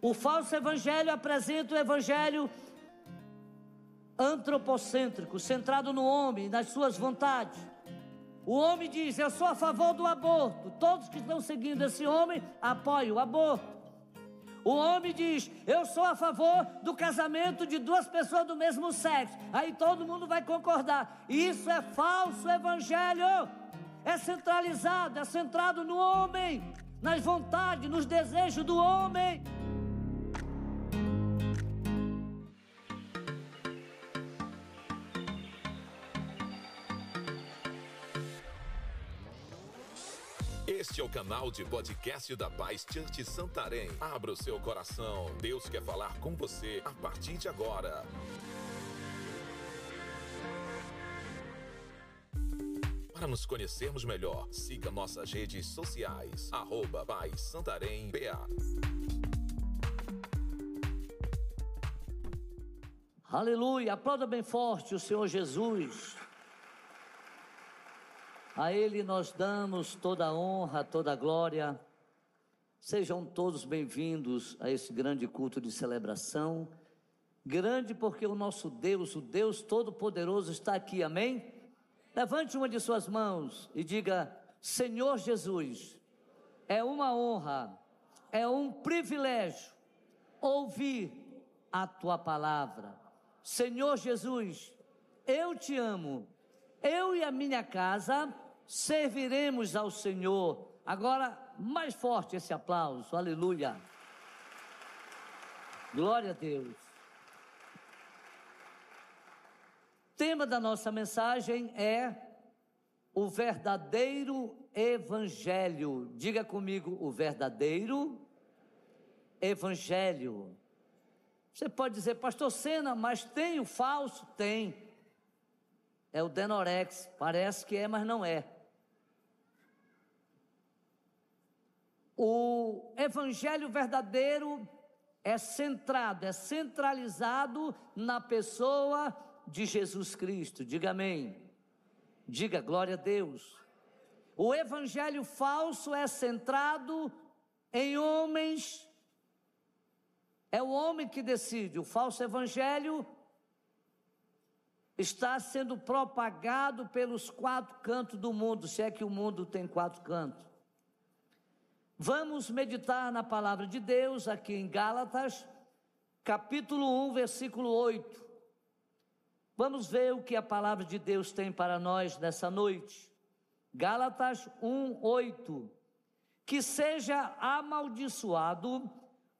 O falso evangelho apresenta o evangelho antropocêntrico, centrado no homem, nas suas vontades. O homem diz: Eu sou a favor do aborto. Todos que estão seguindo esse homem apoiam o aborto. O homem diz: Eu sou a favor do casamento de duas pessoas do mesmo sexo. Aí todo mundo vai concordar. Isso é falso evangelho. É centralizado, é centrado no homem, nas vontades, nos desejos do homem. Canal de podcast da Paz Church Santarém. Abra o seu coração. Deus quer falar com você a partir de agora. Para nos conhecermos melhor, siga nossas redes sociais. Arroba Paz Santarém BA. Aleluia. Aplauda bem forte o Senhor Jesus. A Ele nós damos toda a honra, toda a glória. Sejam todos bem-vindos a esse grande culto de celebração. Grande porque o nosso Deus, o Deus Todo-Poderoso, está aqui, amém? Levante uma de suas mãos e diga: Senhor Jesus, é uma honra, é um privilégio ouvir a tua palavra. Senhor Jesus, eu te amo, eu e a minha casa serviremos ao Senhor. Agora, mais forte esse aplauso, aleluia. Glória a Deus. tema da nossa mensagem é o verdadeiro evangelho. Diga comigo, o verdadeiro evangelho. Você pode dizer, pastor Sena, mas tem o falso? Tem. É o Denorex. Parece que é, mas não é. O evangelho verdadeiro é centrado, é centralizado na pessoa de Jesus Cristo. Diga amém. Diga glória a Deus. O evangelho falso é centrado em homens. É o homem que decide. O falso evangelho está sendo propagado pelos quatro cantos do mundo, se é que o mundo tem quatro cantos. Vamos meditar na palavra de Deus aqui em Gálatas, capítulo 1, versículo 8. Vamos ver o que a palavra de Deus tem para nós nessa noite. Gálatas 1, 8. Que seja amaldiçoado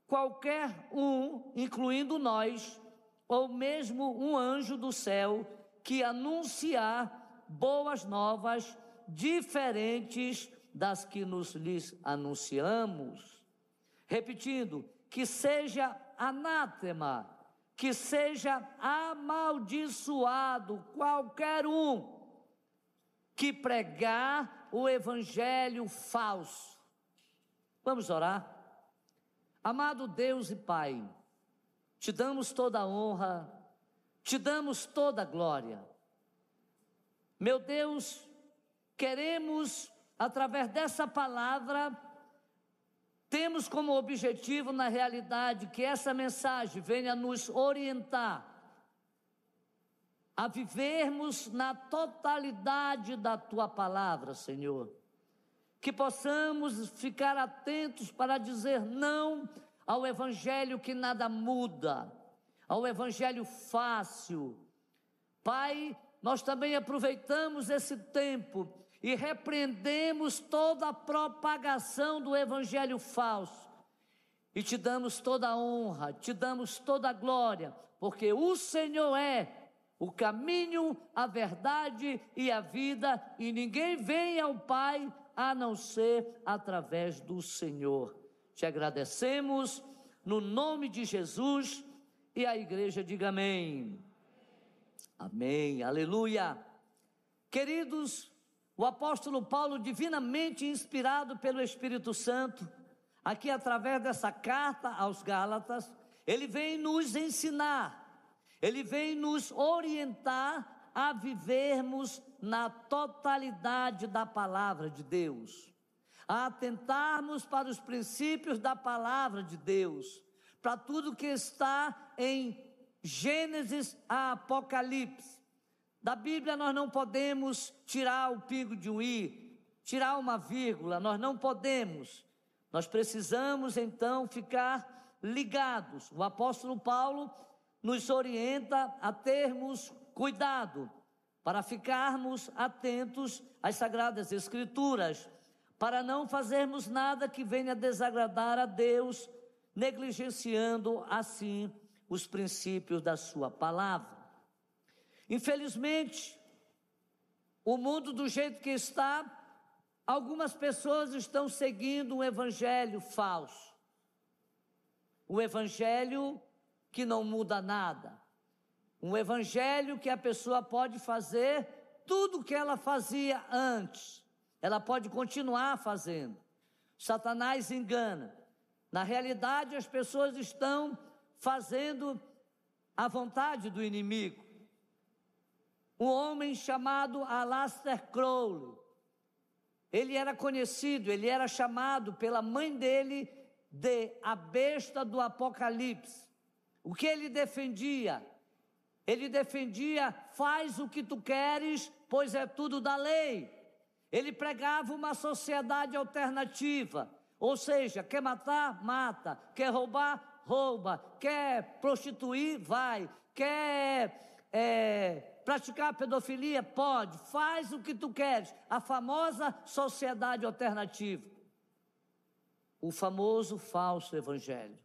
qualquer um, incluindo nós, ou mesmo um anjo do céu, que anunciar boas novas diferentes das que nos lhes anunciamos. Repetindo, que seja anátema, que seja amaldiçoado qualquer um que pregar o evangelho falso. Vamos orar? Amado Deus e Pai, te damos toda a honra, te damos toda a glória. Meu Deus, queremos através dessa palavra, temos como objetivo, na realidade, que essa mensagem venha nos orientar a vivermos na totalidade da tua palavra, Senhor. Que possamos ficar atentos para dizer não ao evangelho que nada muda, ao evangelho fácil. Pai, nós também aproveitamos esse tempo e repreendemos toda a propagação do evangelho falso. E te damos toda a honra, te damos toda a glória, porque o Senhor é o caminho, a verdade e a vida, e ninguém vem ao Pai a não ser através do Senhor. Te agradecemos no nome de Jesus e a igreja diga amém. Amém, aleluia. Queridos, o apóstolo Paulo, divinamente inspirado pelo Espírito Santo, aqui através dessa carta aos Gálatas, ele vem nos ensinar, ele vem nos orientar a vivermos na totalidade da palavra de Deus, a atentarmos para os princípios da palavra de Deus, para tudo que está em Gênesis a Apocalipse. Da Bíblia nós não podemos tirar o pingo de um i, tirar uma vírgula, nós não podemos. Nós precisamos então ficar ligados. O apóstolo Paulo nos orienta a termos cuidado para ficarmos atentos às sagradas escrituras, para não fazermos nada que venha desagradar a Deus, negligenciando assim os princípios da sua palavra. Infelizmente, o mundo do jeito que está, algumas pessoas estão seguindo um evangelho falso. Um evangelho que não muda nada. Um evangelho que a pessoa pode fazer tudo o que ela fazia antes. Ela pode continuar fazendo. Satanás engana. Na realidade, as pessoas estão fazendo a vontade do inimigo um homem chamado Alastair Crowley. Ele era conhecido, ele era chamado pela mãe dele de a besta do Apocalipse. O que ele defendia? Ele defendia: faz o que tu queres, pois é tudo da lei. Ele pregava uma sociedade alternativa, ou seja, quer matar, mata, quer roubar, rouba, quer prostituir, vai, quer é, Praticar pedofilia? Pode, faz o que tu queres. A famosa sociedade alternativa. O famoso falso evangelho.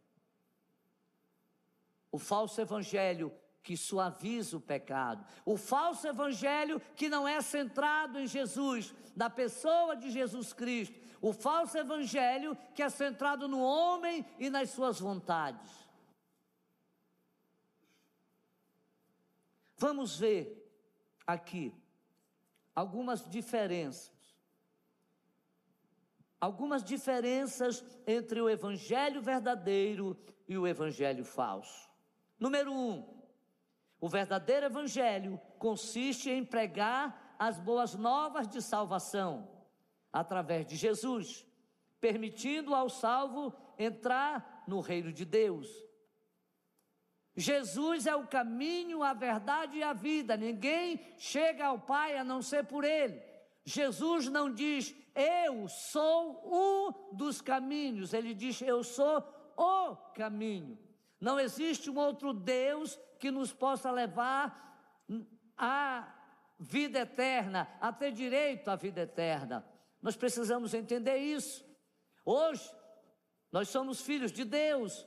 O falso evangelho que suaviza o pecado. O falso evangelho que não é centrado em Jesus, na pessoa de Jesus Cristo. O falso evangelho que é centrado no homem e nas suas vontades. Vamos ver aqui algumas diferenças. Algumas diferenças entre o evangelho verdadeiro e o evangelho falso. Número um, o verdadeiro evangelho consiste em pregar as boas novas de salvação através de Jesus, permitindo ao salvo entrar no reino de Deus. Jesus é o caminho, a verdade e a vida. Ninguém chega ao Pai a não ser por Ele. Jesus não diz, eu sou um dos caminhos. Ele diz, eu sou o caminho. Não existe um outro Deus que nos possa levar à vida eterna, a ter direito à vida eterna. Nós precisamos entender isso. Hoje, nós somos filhos de Deus,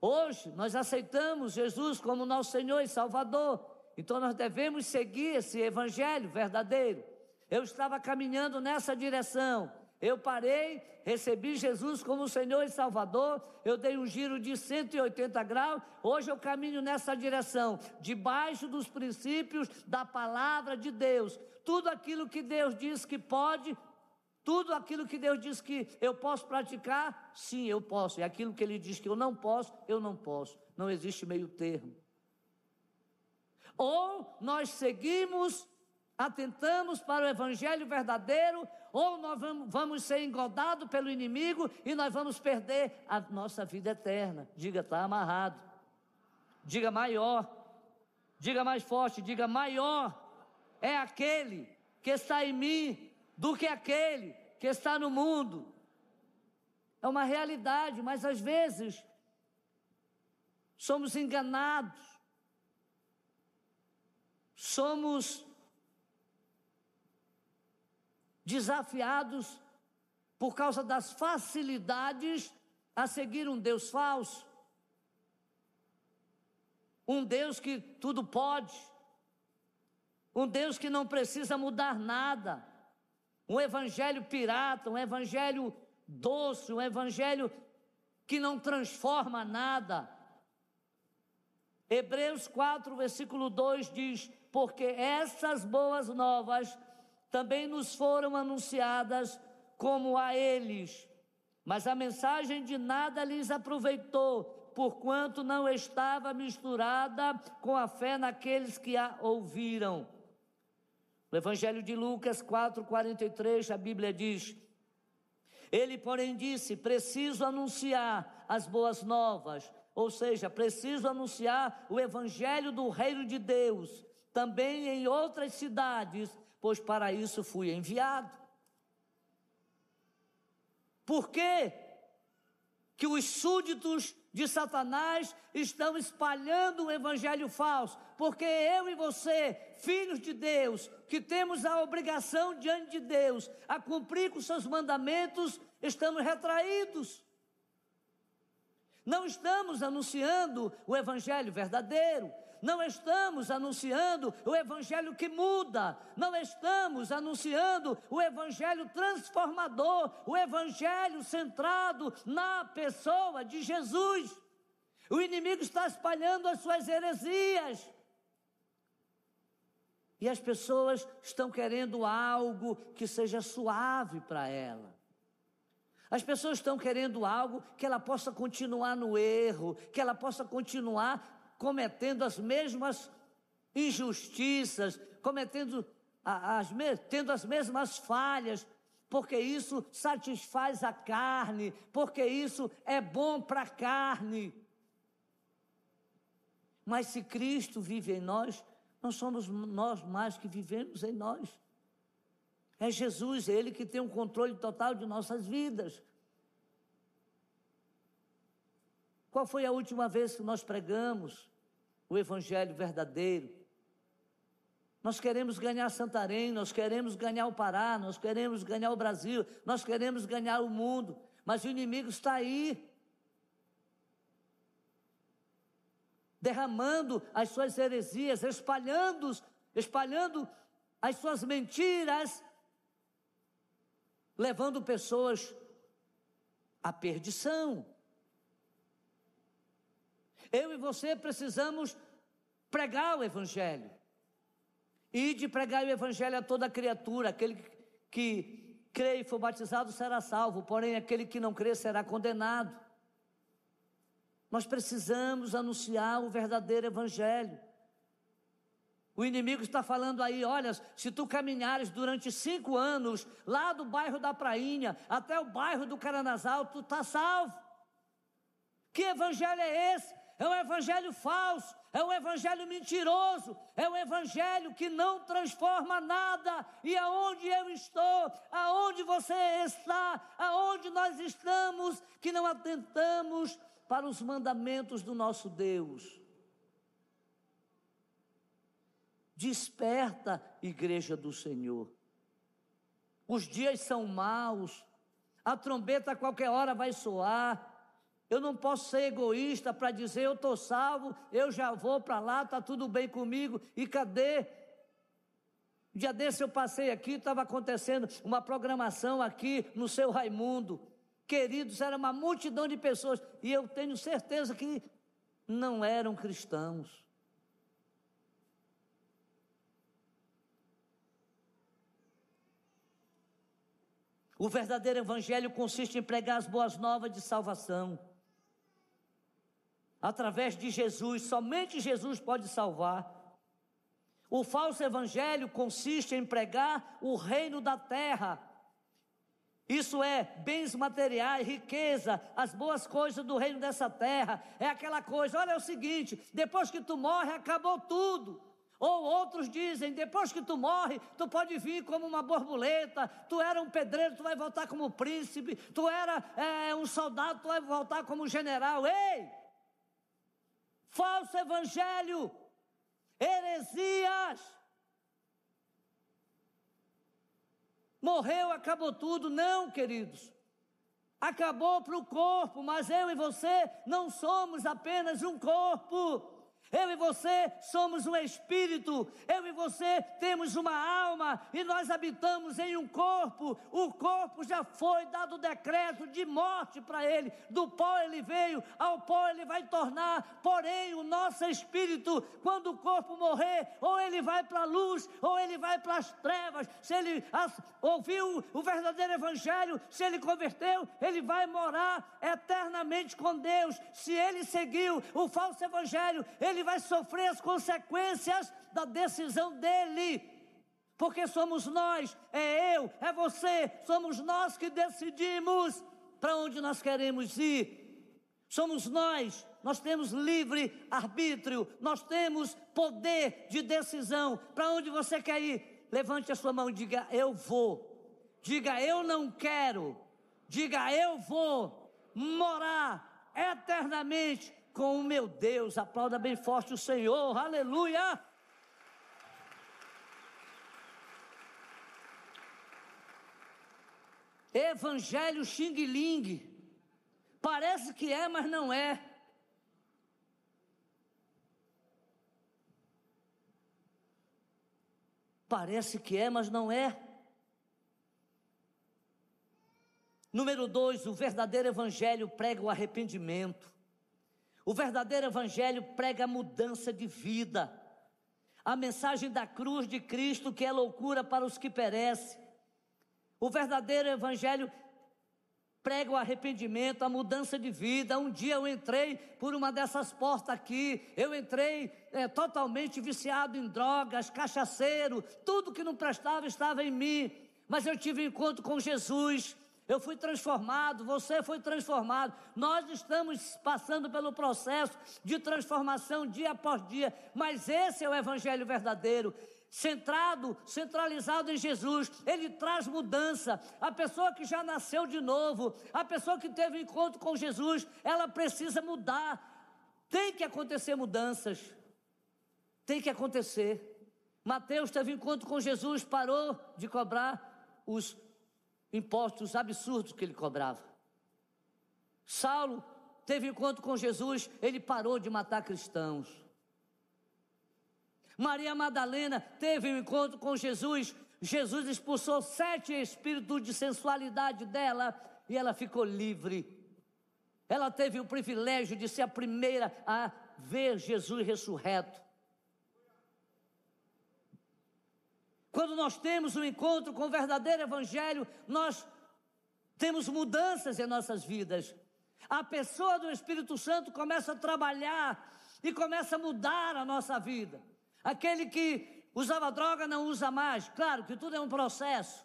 Hoje nós aceitamos Jesus como nosso Senhor e Salvador, então nós devemos seguir esse evangelho verdadeiro. Eu estava caminhando nessa direção. Eu parei, recebi Jesus como Senhor e Salvador, eu dei um giro de 180 graus, hoje eu caminho nessa direção, debaixo dos princípios da palavra de Deus. Tudo aquilo que Deus diz que pode, tudo aquilo que Deus diz que eu posso praticar, sim, eu posso. E aquilo que Ele diz que eu não posso, eu não posso. Não existe meio termo. Ou nós seguimos, atentamos para o Evangelho verdadeiro, ou nós vamos, ser engodados pelo inimigo e nós vamos perder a nossa vida eterna. Diga, está amarrado. Diga maior. Diga mais forte. Diga maior. É aquele que está em mim do que aquele que está no mundo. É uma realidade, mas às vezes somos enganados, somos desafiados por causa das facilidades a seguir um Deus falso, um Deus que tudo pode, um Deus que não precisa mudar nada um evangelho pirata, um evangelho doce, um evangelho que não transforma nada. Hebreus 4, versículo 2 diz: Porque essas boas novas também nos foram anunciadas como a eles, mas a mensagem de nada lhes aproveitou, porquanto não estava misturada com a fé naqueles que a ouviram. No Evangelho de Lucas 4,43, a Bíblia diz: Ele, porém, disse: Preciso anunciar as boas novas Ou seja, preciso anunciar o evangelho do reino de Deus também em outras cidades, pois para isso fui enviado. Por quê? Que os súditos de Satanás estão espalhando o evangelho falso, porque eu e você, filhos de Deus, que temos a obrigação diante de Deus a cumprir com seus mandamentos, estamos retraídos. Não estamos anunciando o evangelho verdadeiro, não estamos anunciando o evangelho que muda, não estamos anunciando o evangelho transformador, o evangelho centrado na pessoa de Jesus. O inimigo está espalhando as suas heresias. E as pessoas estão querendo algo que seja suave para ela. As pessoas estão querendo algo que ela possa continuar no erro, que ela possa continuar cometendo as mesmas injustiças, cometendo as, tendo as mesmas falhas, porque isso satisfaz a carne, porque isso é bom para a carne. Mas se Cristo vive em nós, não somos nós mais que vivemos em nós. É Jesus, é Ele que tem o um controle total de nossas vidas. Qual foi a última vez que nós pregamos? o Evangelho verdadeiro. Nós queremos ganhar Santarém, nós queremos ganhar o Pará, nós queremos ganhar o Brasil, nós queremos ganhar o mundo, mas o inimigo está aí, derramando as suas heresias, espalhando, espalhando as suas mentiras, levando pessoas à perdição. Eu e você precisamos pregar o Evangelho. E de pregar o Evangelho a toda criatura, aquele que crê e for batizado será salvo, porém aquele que não crê será condenado. Nós precisamos anunciar o verdadeiro Evangelho. O inimigo está falando aí: olha, se tu caminhares durante cinco anos, lá do bairro da Prainha até o bairro do Caranazal, tu está salvo. Que evangelho é esse? é um evangelho falso, é um evangelho mentiroso, é um evangelho que não transforma nada. E aonde eu estou, aonde você está, aonde nós estamos, que não atentamos para os mandamentos do nosso Deus. Desperta, igreja do Senhor. Os dias são maus, a trombeta a qualquer hora vai soar. Eu não posso ser egoísta para dizer eu estou salvo, eu já vou para lá, está tudo bem comigo. E cadê? Um dia desse eu passei aqui, estava acontecendo uma programação aqui no seu Raimundo. Queridos, era uma multidão de pessoas. E eu tenho certeza que não eram cristãos. O verdadeiro evangelho consiste em pregar as boas novas de salvação através de Jesus, somente Jesus pode salvar. O falso evangelho consiste em pregar o reino da terra. Isso é bens materiais, riqueza, as boas coisas do reino dessa terra. É aquela coisa, olha é o seguinte, depois que tu morre, acabou tudo. Ou outros dizem, depois que tu morre, tu pode vir como uma borboleta, tu era um pedreiro, tu vai voltar como príncipe, tu era é, um soldado, tu vai voltar como general. Ei! falso evangelho, heresias. Morreu, acabou tudo. Não, queridos. Acabou para o corpo, mas eu e você não somos apenas um corpo. Eu e você somos um espírito, eu e você temos uma alma e nós habitamos em um corpo. O corpo já foi dado decreto de morte para ele. Do pó ele veio, ao pó ele vai tornar. Porém, o nosso espírito, quando o corpo morrer, ou ele vai para a luz, ou ele vai para as trevas. Se ele ouviu o verdadeiro evangelho, se ele converteu, ele vai morar eternamente com Deus. Se ele seguiu o falso evangelho, ele ele vai sofrer as consequências da decisão dele. Porque somos nós, é eu, é você, somos nós que decidimos para onde nós queremos ir. Somos nós, nós temos livre arbítrio, nós temos poder de decisão. Para onde você quer ir? Levante a sua mão e diga: Eu vou. Diga: Eu não quero. Diga: Eu vou morar eternamente com o meu Deus. Aplauda bem forte o Senhor. Aleluia. Evangelho Xing Ling. Parece que é, mas não é. Parece que é, mas não é. Número dois, o verdadeiro evangelho prega o arrependimento. O verdadeiro evangelho prega mudança de vida. A mensagem da cruz de Cristo, que é loucura para os que perecem. O verdadeiro evangelho prega o arrependimento, a mudança de vida. Um dia eu entrei por uma dessas portas aqui, eu entrei é, totalmente viciado em drogas, cachaceiro, tudo que não prestava estava em mim. Mas eu tive um encontro com Jesus, eu fui transformado, você foi transformado. Nós estamos passando pelo processo de transformação dia após dia, mas esse é o evangelho verdadeiro centrado, centralizado em Jesus, ele traz mudança. A pessoa que já nasceu de novo, a pessoa que teve um encontro com Jesus, ela precisa mudar. Tem que acontecer mudanças. Tem que acontecer. Mateus teve um encontro com Jesus, parou de cobrar os impostos absurdos que ele cobrava. Saulo teve encontro com Jesus, ele parou de matar cristãos. Maria Madalena teve um encontro com Jesus. Jesus expulsou sete espíritos de sensualidade dela e ela ficou livre. Ela teve o privilégio de ser a primeira a ver Jesus ressurreto. Quando nós temos um encontro com o verdadeiro Evangelho, nós temos mudanças em nossas vidas. A pessoa do Espírito Santo começa a trabalhar e começa a mudar a nossa vida. Aquele que usava droga não usa mais. Claro que tudo é um processo.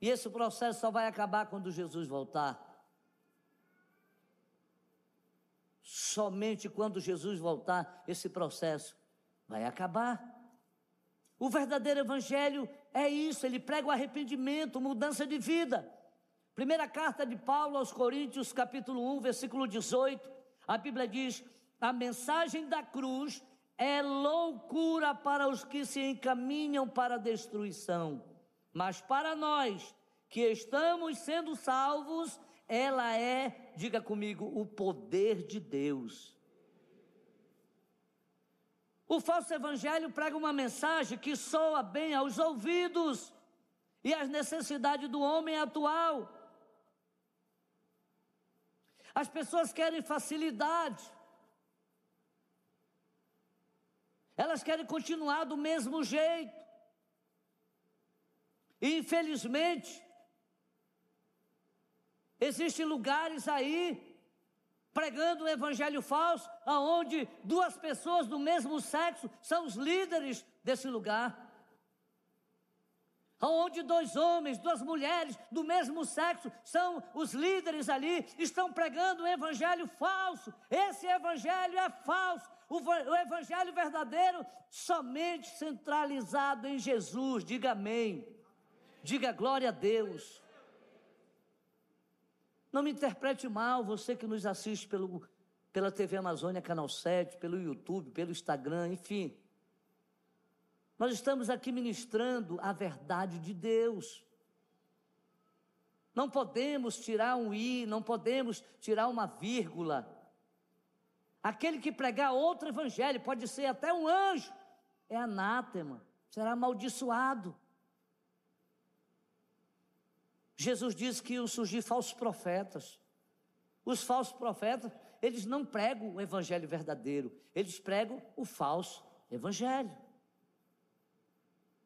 E esse processo só vai acabar quando Jesus voltar. Somente quando Jesus voltar, esse processo vai acabar. O verdadeiro evangelho é isso, ele prega o arrependimento, mudança de vida. Primeira carta de Paulo aos Coríntios, capítulo 1, versículo 18, a Bíblia diz: "A mensagem da cruz é loucura para os que se encaminham para a destruição, mas para nós que estamos sendo salvos, ela é, diga comigo, o poder de Deus. O falso evangelho prega uma mensagem que soa bem aos ouvidos e às necessidades do homem atual. As pessoas querem facilidade. Elas querem continuar do mesmo jeito. E, infelizmente, existem lugares aí pregando o evangelho falso, aonde duas pessoas do mesmo sexo são os líderes desse lugar onde dois homens, duas mulheres do mesmo sexo são os líderes ali, estão pregando um evangelho falso. Esse evangelho é falso. O, o evangelho verdadeiro somente centralizado em Jesus. Diga amém. Diga glória a Deus. Não me interprete mal, você que nos assiste pelo, pela TV Amazônia, Canal 7, pelo YouTube, pelo Instagram, enfim. Nós estamos aqui ministrando a verdade de Deus. Não podemos tirar um i, não podemos tirar uma vírgula. Aquele que pregar outro evangelho, pode ser até um anjo, é anátema, será amaldiçoado. Jesus disse que iam surgir falsos profetas. Os falsos profetas, eles não pregam o evangelho verdadeiro, eles pregam o falso evangelho.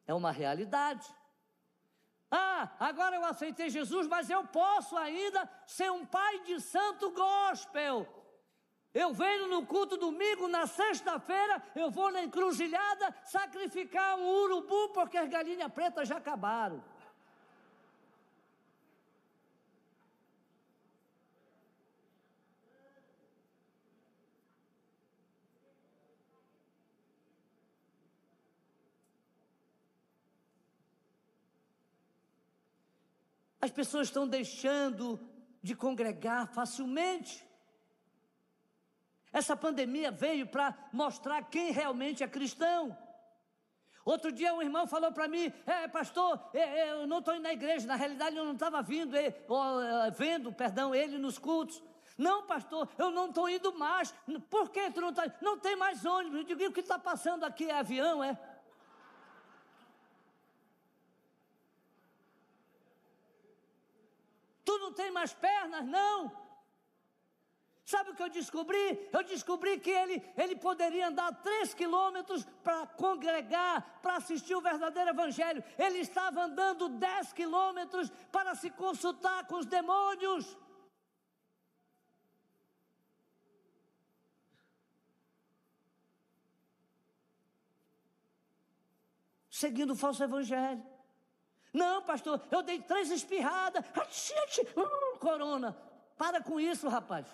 É uma realidade. Ah, agora eu aceitei Jesus, mas eu posso ainda ser um pai de santo gospel. Eu venho no culto domingo, na sexta-feira, eu vou na encruzilhada sacrificar um urubu, porque as galinhas pretas já acabaram. As pessoas estão deixando de congregar facilmente. Essa pandemia veio para mostrar quem realmente é cristão. Outro dia um irmão falou para mim, é, pastor, é, é, eu não estou indo na igreja, na realidade eu não estava vindo, vendo, perdão, ele nos cultos. Não, pastor, eu não estou indo mais. Por que tu não está? Não tem mais ônibus. Eu digo, o que está passando aqui é avião, é? Não tem mais pernas, não. Sabe o que eu descobri? Eu descobri que ele, ele poderia andar três quilômetros para congregar, para assistir o verdadeiro evangelho. Ele estava andando dez quilômetros para se consultar com os demônios. Seguindo o falso evangelho. Não, pastor, eu dei três espirradas. Uh, corona. Para com isso, rapaz.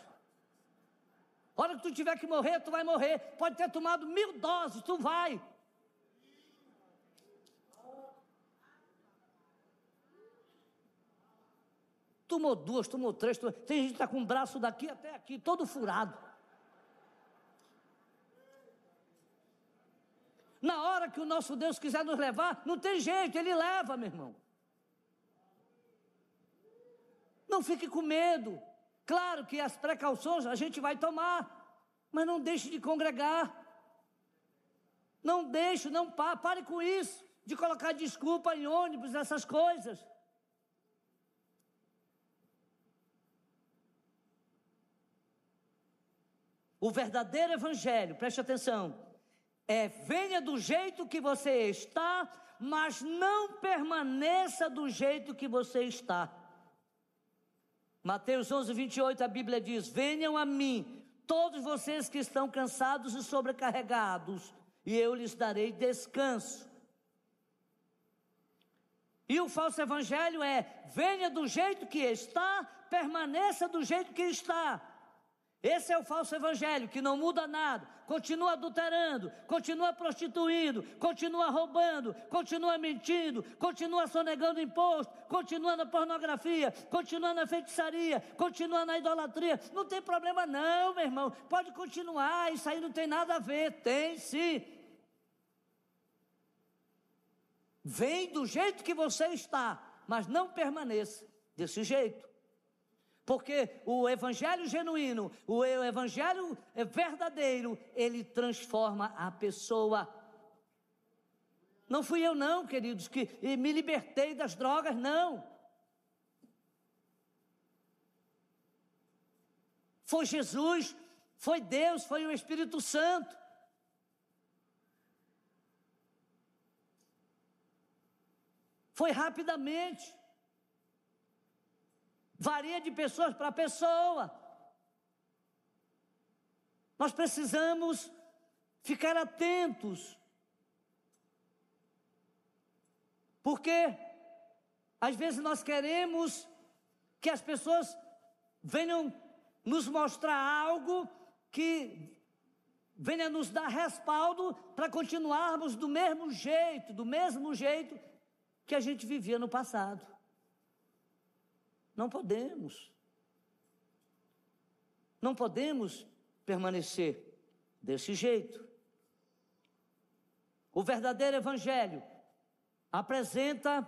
Hora que tu tiver que morrer, tu vai morrer. Pode ter tomado mil doses, tu vai. Tomou duas, tomou três. Tomou... Tem gente que está com o braço daqui até aqui, todo furado. Na hora que o nosso Deus quiser nos levar, não tem jeito, Ele leva, meu irmão. Não fique com medo. Claro que as precauções a gente vai tomar, mas não deixe de congregar. Não deixe, não pare, pare com isso, de colocar desculpa em ônibus, essas coisas. O verdadeiro evangelho, preste atenção, é venha do jeito que você está, mas não permaneça do jeito que você está. Mateus 11, 28, a Bíblia diz: Venham a mim, todos vocês que estão cansados e sobrecarregados, e eu lhes darei descanso. E o falso evangelho é: venha do jeito que está, permaneça do jeito que está. Esse é o falso evangelho que não muda nada, continua adulterando, continua prostituindo, continua roubando, continua mentindo, continua sonegando imposto, continua na pornografia, continua na feitiçaria, continua na idolatria. Não tem problema, não, meu irmão. Pode continuar, isso aí não tem nada a ver. Tem sim. Vem do jeito que você está, mas não permaneça desse jeito. Porque o evangelho genuíno, o evangelho verdadeiro, ele transforma a pessoa. Não fui eu não, queridos, que me libertei das drogas, não. Foi Jesus, foi Deus, foi o Espírito Santo. Foi rapidamente. Varia de pessoas para pessoa. Nós precisamos ficar atentos. Porque às vezes nós queremos que as pessoas venham nos mostrar algo que venha nos dar respaldo para continuarmos do mesmo jeito, do mesmo jeito que a gente vivia no passado. Não podemos. Não podemos permanecer desse jeito. O verdadeiro evangelho apresenta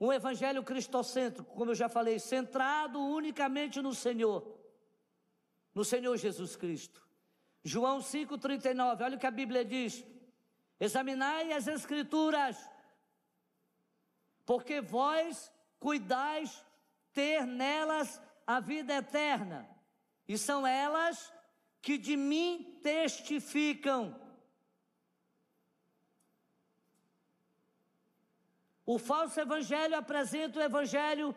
um evangelho cristocêntrico, como eu já falei, centrado unicamente no Senhor, no Senhor Jesus Cristo. João 5,39, olha o que a Bíblia diz: examinai as Escrituras, porque vós cuidais ter nelas a vida eterna, e são elas que de mim testificam. O falso evangelho apresenta o evangelho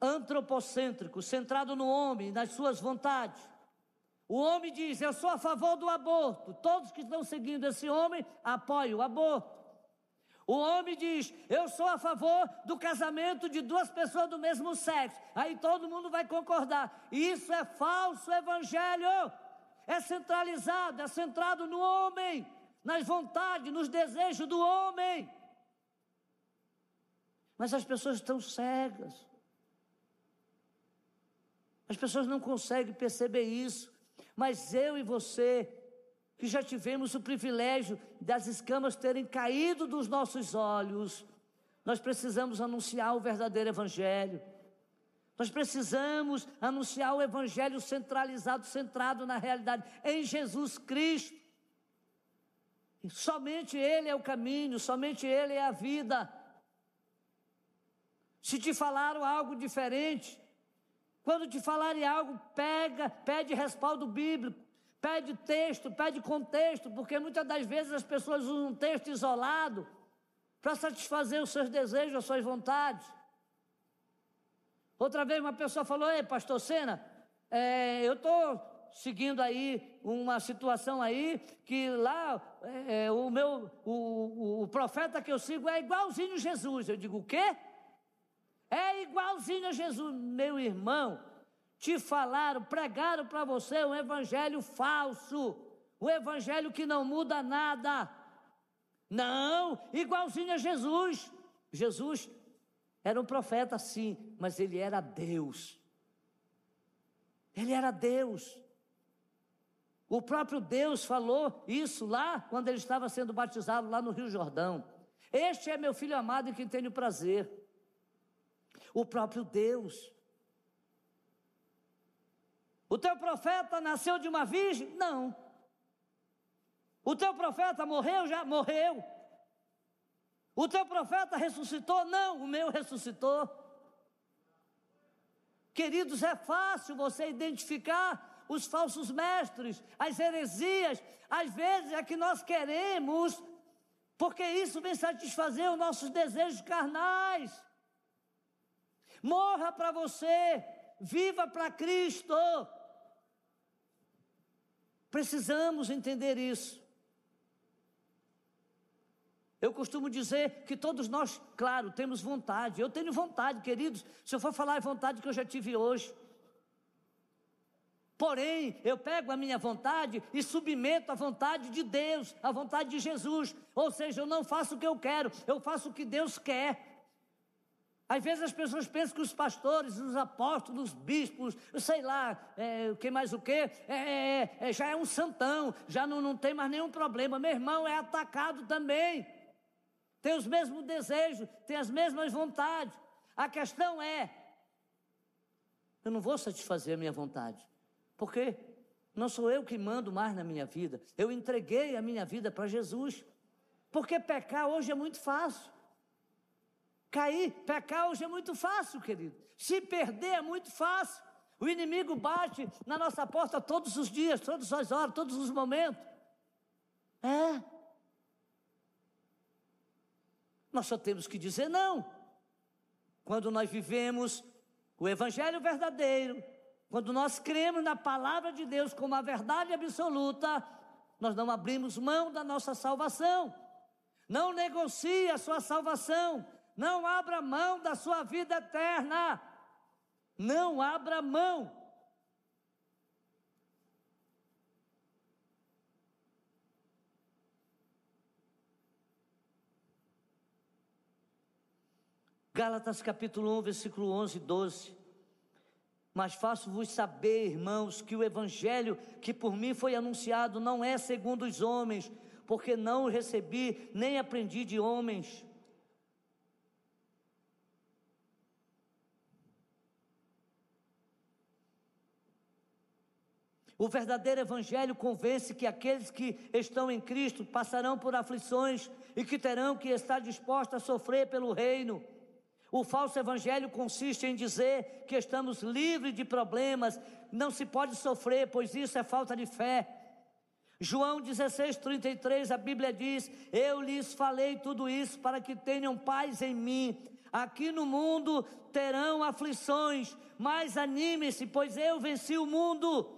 antropocêntrico, centrado no homem, nas suas vontades. O homem diz: Eu sou a favor do aborto. Todos que estão seguindo esse homem apoiam o aborto. O homem diz: Eu sou a favor do casamento de duas pessoas do mesmo sexo. Aí todo mundo vai concordar. Isso é falso evangelho. É centralizado, é centrado no homem, nas vontades, nos desejos do homem. Mas as pessoas estão cegas. As pessoas não conseguem perceber isso. Mas eu e você, que já tivemos o privilégio das escamas terem caído dos nossos olhos, nós precisamos anunciar o verdadeiro Evangelho. Nós precisamos anunciar o Evangelho centralizado, centrado na realidade, em Jesus Cristo. Somente Ele é o caminho, somente Ele é a vida. Se te falaram algo diferente, quando te falarem algo, pega, pede respaldo bíblico, pede texto, pede contexto, porque muitas das vezes as pessoas usam um texto isolado para satisfazer os seus desejos, as suas vontades. Outra vez uma pessoa falou: Ei, pastor Sena, é, eu estou seguindo aí uma situação aí que lá é, o meu o, o, profeta que eu sigo é igualzinho a Jesus. Eu digo o quê? É igualzinho a Jesus, meu irmão. Te falaram, pregaram para você um evangelho falso, um evangelho que não muda nada. Não, igualzinho a Jesus. Jesus era um profeta, sim, mas ele era Deus. Ele era Deus. O próprio Deus falou isso lá quando ele estava sendo batizado lá no Rio Jordão. Este é meu filho amado em quem tenho prazer. O próprio Deus. O teu profeta nasceu de uma virgem? Não. O teu profeta morreu? Já morreu. O teu profeta ressuscitou? Não, o meu ressuscitou. Queridos, é fácil você identificar os falsos mestres, as heresias. Às vezes é que nós queremos, porque isso vem satisfazer os nossos desejos carnais. Morra para você, viva para Cristo. Precisamos entender isso. Eu costumo dizer que todos nós, claro, temos vontade. Eu tenho vontade, queridos. Se eu for falar a vontade que eu já tive hoje, Porém, eu pego a minha vontade e submeto à vontade de Deus, à vontade de Jesus. Ou seja, eu não faço o que eu quero, eu faço o que Deus quer. Às vezes as pessoas pensam que os pastores, os apóstolos, os bispos, sei lá, é, o que mais o que, é, é, é, já é um santão, já não, não tem mais nenhum problema. Meu irmão é atacado também, tem os mesmos desejos, tem as mesmas vontades. A questão é: eu não vou satisfazer a minha vontade. Porque não sou eu que mando mais na minha vida. Eu entreguei a minha vida para Jesus. Porque pecar hoje é muito fácil. Cair, pecar hoje é muito fácil, querido. Se perder é muito fácil. O inimigo bate na nossa porta todos os dias, todas as horas, todos os momentos. É. Nós só temos que dizer não. Quando nós vivemos o evangelho verdadeiro, quando nós cremos na palavra de Deus como a verdade absoluta, nós não abrimos mão da nossa salvação. Não negocie a sua salvação. Não abra mão da sua vida eterna. Não abra mão. Gálatas capítulo 1, versículo 11 e 12. Mas faço-vos saber, irmãos, que o evangelho que por mim foi anunciado não é segundo os homens, porque não o recebi nem aprendi de homens. O verdadeiro Evangelho convence que aqueles que estão em Cristo passarão por aflições e que terão que estar dispostos a sofrer pelo Reino. O falso evangelho consiste em dizer que estamos livres de problemas, não se pode sofrer, pois isso é falta de fé. João 16, 33, a Bíblia diz: Eu lhes falei tudo isso para que tenham paz em mim. Aqui no mundo terão aflições, mas anime-se, pois eu venci o mundo.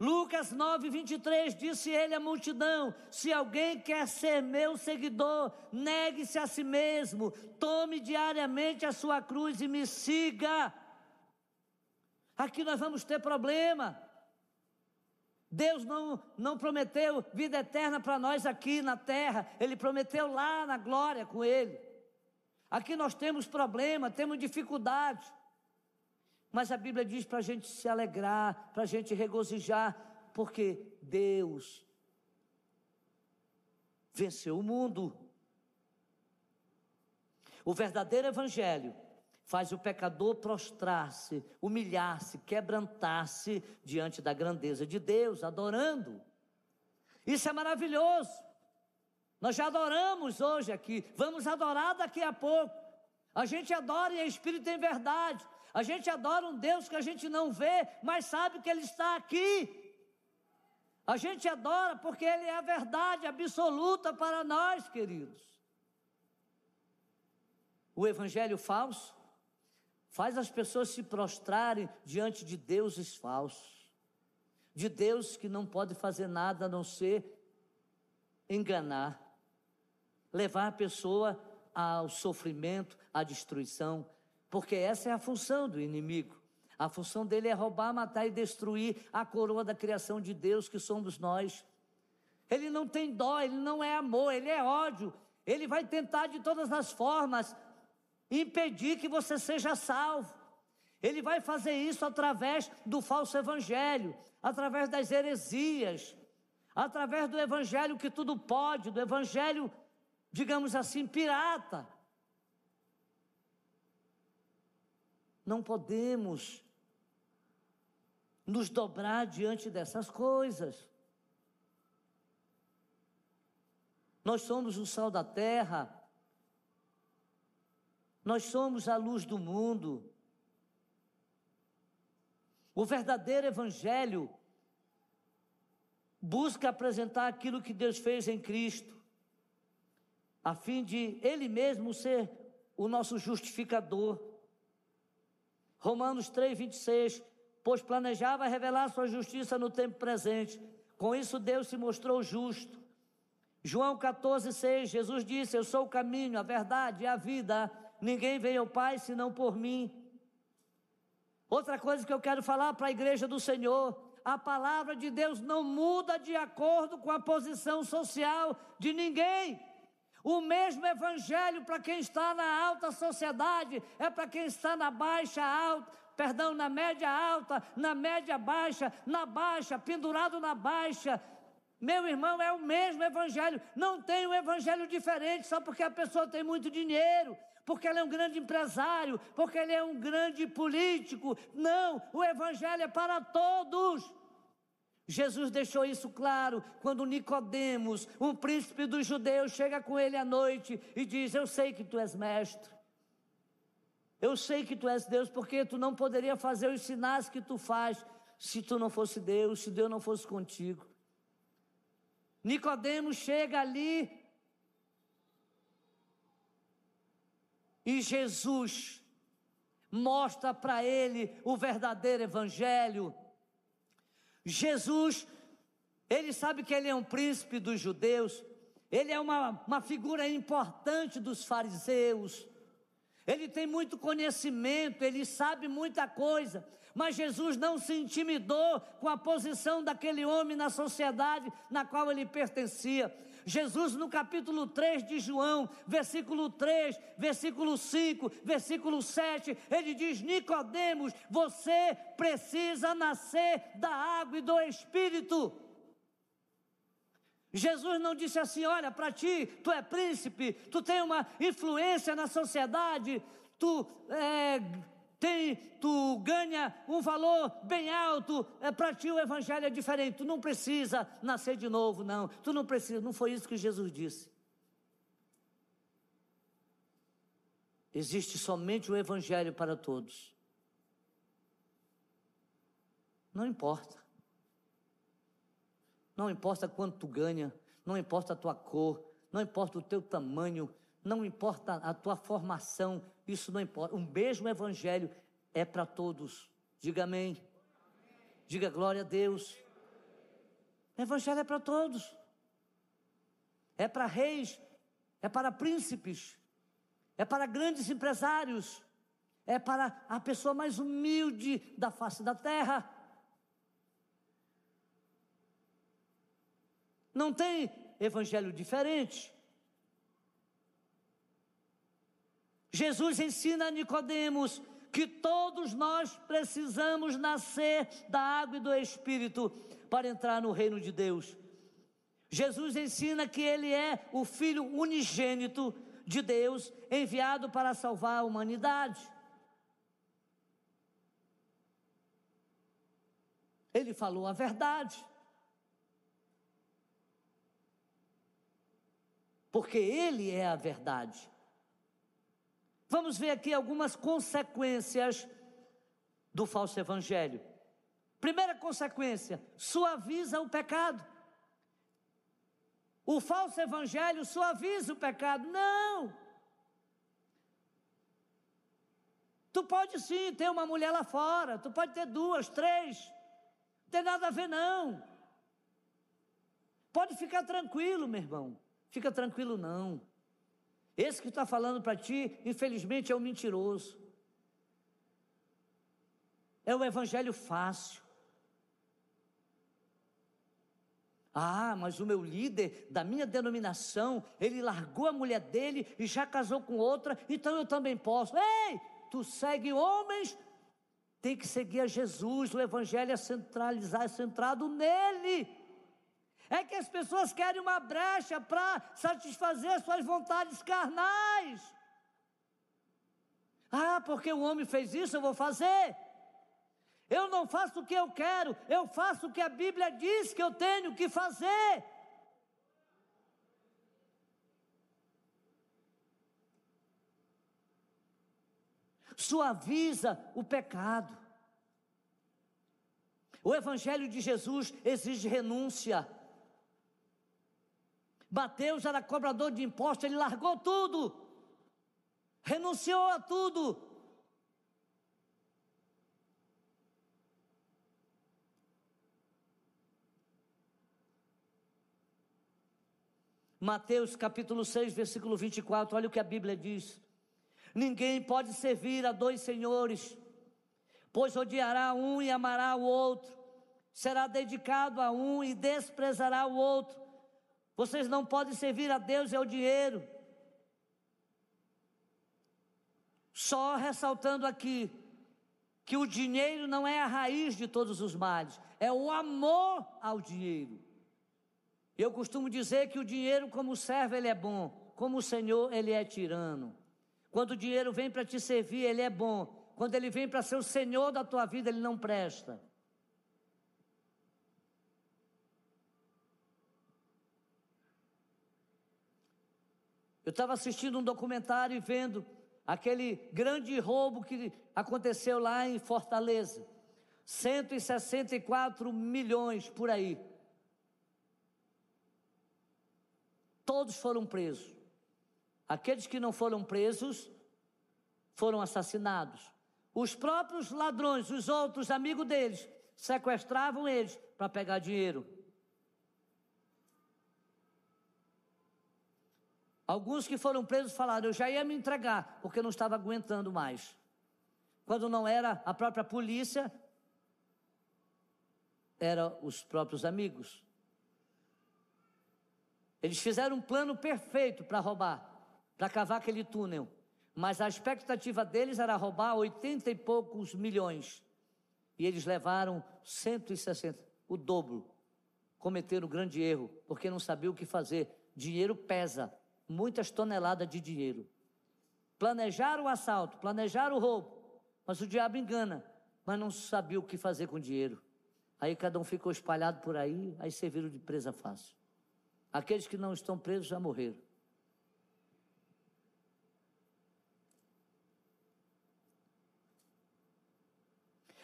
Lucas 9, 23, disse ele à multidão: Se alguém quer ser meu seguidor, negue-se a si mesmo, tome diariamente a sua cruz e me siga. Aqui nós vamos ter problema. Deus não, não prometeu vida eterna para nós aqui na terra, Ele prometeu lá na glória com Ele. Aqui nós temos problema, temos dificuldade. Mas a Bíblia diz para a gente se alegrar, para a gente regozijar, porque Deus venceu o mundo. O verdadeiro Evangelho faz o pecador prostrar-se, humilhar-se, quebrantar-se diante da grandeza de Deus, adorando. Isso é maravilhoso. Nós já adoramos hoje aqui, vamos adorar daqui a pouco. A gente adora e é espírito em verdade. A gente adora um Deus que a gente não vê, mas sabe que Ele está aqui. A gente adora porque Ele é a verdade absoluta para nós, queridos. O Evangelho falso faz as pessoas se prostrarem diante de deuses falsos, de Deus que não pode fazer nada a não ser enganar, levar a pessoa ao sofrimento, à destruição, porque essa é a função do inimigo. A função dele é roubar, matar e destruir a coroa da criação de Deus, que somos nós. Ele não tem dó, ele não é amor, ele é ódio. Ele vai tentar de todas as formas impedir que você seja salvo. Ele vai fazer isso através do falso evangelho, através das heresias, através do evangelho que tudo pode, do evangelho, digamos assim, pirata. Não podemos nos dobrar diante dessas coisas. Nós somos o sal da terra, nós somos a luz do mundo. O verdadeiro Evangelho busca apresentar aquilo que Deus fez em Cristo, a fim de Ele mesmo ser o nosso justificador. Romanos 3, 26. Pois planejava revelar sua justiça no tempo presente. Com isso, Deus se mostrou justo. João 14, 6. Jesus disse: Eu sou o caminho, a verdade e a vida. Ninguém veio ao Pai senão por mim. Outra coisa que eu quero falar para a igreja do Senhor: a palavra de Deus não muda de acordo com a posição social de ninguém. O mesmo evangelho para quem está na alta sociedade é para quem está na baixa alta, perdão, na média alta, na média baixa, na baixa, pendurado na baixa. Meu irmão, é o mesmo evangelho. Não tem um evangelho diferente só porque a pessoa tem muito dinheiro, porque ele é um grande empresário, porque ele é um grande político. Não, o evangelho é para todos. Jesus deixou isso claro quando Nicodemos, um príncipe dos judeus, chega com ele à noite e diz: "Eu sei que tu és mestre. Eu sei que tu és Deus, porque tu não poderia fazer os sinais que tu faz se tu não fosse Deus, se Deus não fosse contigo." Nicodemos chega ali e Jesus mostra para ele o verdadeiro evangelho Jesus, ele sabe que ele é um príncipe dos judeus, ele é uma, uma figura importante dos fariseus, ele tem muito conhecimento, ele sabe muita coisa, mas Jesus não se intimidou com a posição daquele homem na sociedade na qual ele pertencia. Jesus, no capítulo 3 de João, versículo 3, versículo 5, versículo 7, ele diz: Nicodemos, você precisa nascer da água e do Espírito. Jesus não disse assim: olha, para ti, tu é príncipe, tu tem uma influência na sociedade, tu é, tem, tu ganha um valor bem alto, é, para ti o evangelho é diferente, tu não precisa nascer de novo, não, tu não precisa, não foi isso que Jesus disse. Existe somente o evangelho para todos. Não importa. Não importa quanto tu ganha, não importa a tua cor, não importa o teu tamanho, não importa a tua formação, isso não importa. O mesmo evangelho é para todos. Diga amém. Diga glória a Deus. O evangelho é para todos. É para reis, é para príncipes, é para grandes empresários, é para a pessoa mais humilde da face da terra. Não tem evangelho diferente. Jesus ensina a Nicodemos que todos nós precisamos nascer da água e do Espírito para entrar no reino de Deus. Jesus ensina que ele é o filho unigênito de Deus, enviado para salvar a humanidade. Ele falou a verdade. Porque ele é a verdade. Vamos ver aqui algumas consequências do falso evangelho. Primeira consequência: suaviza o pecado. O falso evangelho suaviza o pecado. Não! Tu pode sim ter uma mulher lá fora, tu pode ter duas, três, não tem nada a ver, não. Pode ficar tranquilo, meu irmão. Fica tranquilo, não. Esse que está falando para ti, infelizmente, é o mentiroso. É o evangelho fácil. Ah, mas o meu líder da minha denominação, ele largou a mulher dele e já casou com outra, então eu também posso. Ei, tu segue homens, tem que seguir a Jesus, o evangelho é centralizar, é centrado nele. É que as pessoas querem uma brecha para satisfazer as suas vontades carnais. Ah, porque o homem fez isso, eu vou fazer. Eu não faço o que eu quero, eu faço o que a Bíblia diz que eu tenho que fazer. Suaviza o pecado. O Evangelho de Jesus exige renúncia. Mateus era cobrador de impostos, ele largou tudo, renunciou a tudo, Mateus capítulo 6, versículo 24, olha o que a Bíblia diz. Ninguém pode servir a dois senhores, pois odiará um e amará o outro, será dedicado a um e desprezará o outro. Vocês não podem servir a Deus e ao dinheiro. Só ressaltando aqui que o dinheiro não é a raiz de todos os males, é o amor ao dinheiro. Eu costumo dizer que o dinheiro, como servo, ele é bom, como o Senhor, ele é tirano. Quando o dinheiro vem para te servir, ele é bom. Quando ele vem para ser o Senhor da tua vida, ele não presta. Eu estava assistindo um documentário e vendo aquele grande roubo que aconteceu lá em Fortaleza. 164 milhões por aí. todos foram presos. Aqueles que não foram presos foram assassinados. Os próprios ladrões, os outros amigos deles, sequestravam eles para pegar dinheiro. Alguns que foram presos falaram: Eu já ia me entregar, porque não estava aguentando mais. Quando não era a própria polícia, eram os próprios amigos. Eles fizeram um plano perfeito para roubar, para cavar aquele túnel. Mas a expectativa deles era roubar 80 e poucos milhões. E eles levaram 160, o dobro. Cometeram um grande erro, porque não sabiam o que fazer. Dinheiro pesa, muitas toneladas de dinheiro. Planejaram o assalto, planejaram o roubo, mas o diabo engana, mas não sabia o que fazer com o dinheiro. Aí cada um ficou espalhado por aí, aí serviram de presa fácil. Aqueles que não estão presos já morreram.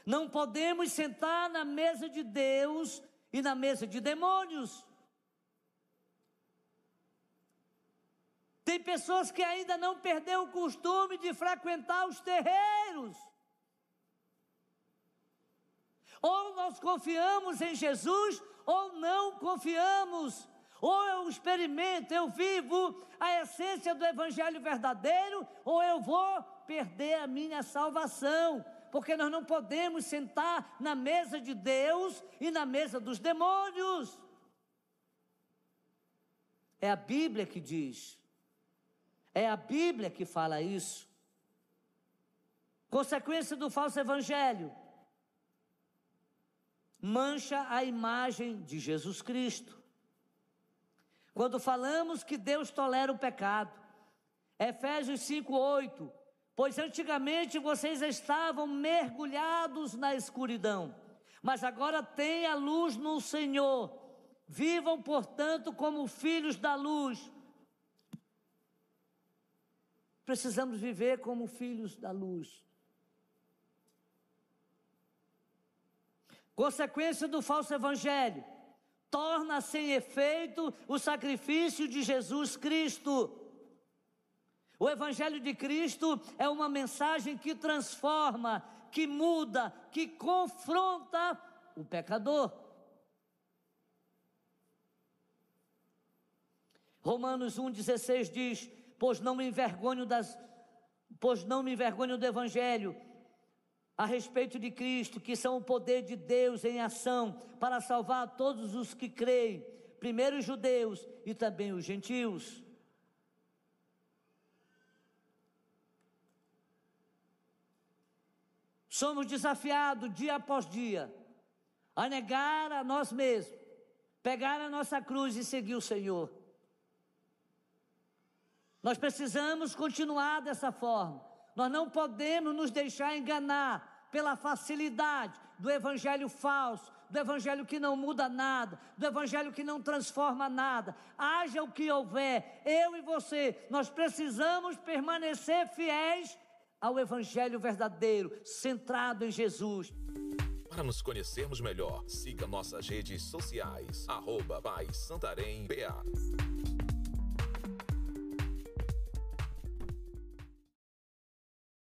Não podemos sentar na mesa de Deus e na mesa de demônios. Tem pessoas que ainda não perderam o costume de frequentar os terreiros. Ou nós confiamos em Jesus, ou não confiamos. Ou eu experimento, eu vivo a essência do Evangelho verdadeiro, ou eu vou perder a minha salvação. Porque nós não podemos sentar na mesa de Deus e na mesa dos demônios. É a Bíblia que diz. É a Bíblia que fala isso. Consequência do falso evangelho: mancha a imagem de Jesus Cristo. Quando falamos que Deus tolera o pecado, Efésios 5:8, pois antigamente vocês estavam mergulhados na escuridão, mas agora têm a luz no Senhor. Vivam, portanto, como filhos da luz. Precisamos viver como filhos da luz. Consequência do falso evangelho, torna sem efeito o sacrifício de Jesus Cristo. O evangelho de Cristo é uma mensagem que transforma, que muda, que confronta o pecador. Romanos 1,16 diz: Pois não me envergonho das, pois não me envergonho do Evangelho, a respeito de Cristo, que são o poder de Deus em ação para salvar todos os que creem, primeiro os judeus e também os gentios. Somos desafiados dia após dia a negar a nós mesmos, pegar a nossa cruz e seguir o Senhor. Nós precisamos continuar dessa forma. Nós não podemos nos deixar enganar pela facilidade do evangelho falso, do evangelho que não muda nada, do evangelho que não transforma nada. Haja o que houver, eu e você, nós precisamos permanecer fiéis ao evangelho verdadeiro, centrado em Jesus. Para nos conhecermos melhor, siga nossas redes sociais, arroba Santarém BA.